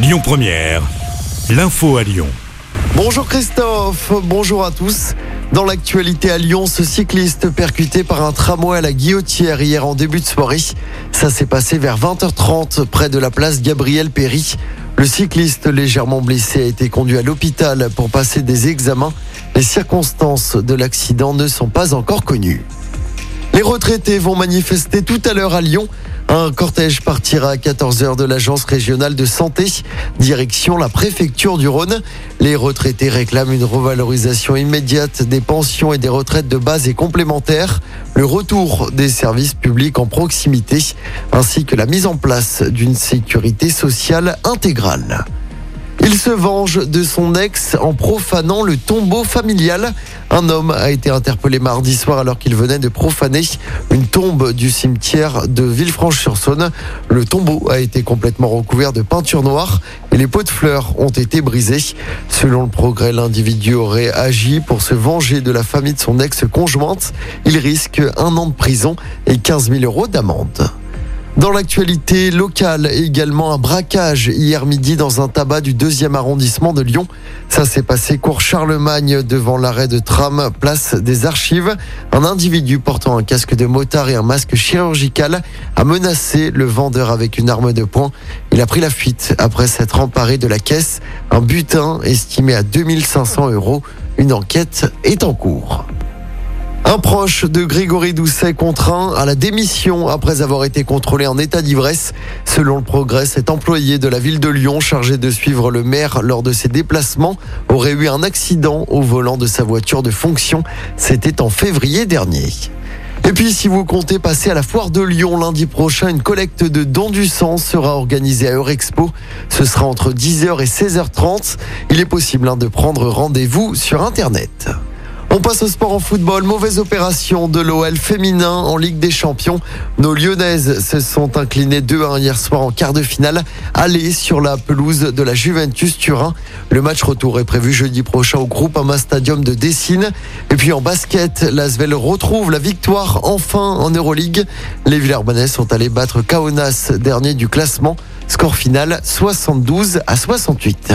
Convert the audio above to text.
Lyon Première, l'info à Lyon. Bonjour Christophe, bonjour à tous. Dans l'actualité à Lyon, ce cycliste percuté par un tramway à la Guillotière hier en début de soirée. Ça s'est passé vers 20h30 près de la place Gabriel Péry. Le cycliste légèrement blessé a été conduit à l'hôpital pour passer des examens. Les circonstances de l'accident ne sont pas encore connues. Les retraités vont manifester tout à l'heure à Lyon. Un cortège partira à 14h de l'agence régionale de santé, direction la préfecture du Rhône. Les retraités réclament une revalorisation immédiate des pensions et des retraites de base et complémentaires, le retour des services publics en proximité, ainsi que la mise en place d'une sécurité sociale intégrale. Il se venge de son ex en profanant le tombeau familial. Un homme a été interpellé mardi soir alors qu'il venait de profaner une tombe du cimetière de Villefranche-sur-Saône. Le tombeau a été complètement recouvert de peinture noire et les pots de fleurs ont été brisés. Selon le progrès, l'individu aurait agi pour se venger de la famille de son ex-conjointe. Il risque un an de prison et 15 000 euros d'amende. Dans l'actualité locale, également un braquage hier midi dans un tabac du deuxième arrondissement de Lyon. Ça s'est passé cours Charlemagne devant l'arrêt de tram, place des archives. Un individu portant un casque de motard et un masque chirurgical a menacé le vendeur avec une arme de poing. Il a pris la fuite après s'être emparé de la caisse. Un butin estimé à 2500 euros. Une enquête est en cours. Un proche de Grégory Doucet contraint à la démission après avoir été contrôlé en état d'ivresse. Selon le progrès, cet employé de la ville de Lyon chargé de suivre le maire lors de ses déplacements aurait eu un accident au volant de sa voiture de fonction. C'était en février dernier. Et puis, si vous comptez passer à la foire de Lyon lundi prochain, une collecte de dons du sang sera organisée à Eurexpo. Ce sera entre 10h et 16h30. Il est possible hein, de prendre rendez-vous sur Internet. On passe au sport en football. Mauvaise opération de l'OL féminin en Ligue des Champions. Nos Lyonnaises se sont inclinées 2-1 hier soir en quart de finale. Aller sur la pelouse de la Juventus Turin. Le match retour est prévu jeudi prochain au Groupama Stadium de Dessine. Et puis en basket, l'Asvel retrouve la victoire enfin en Euroleague. Les Villers sont allés battre Kaunas, dernier du classement. Score final 72 à 68.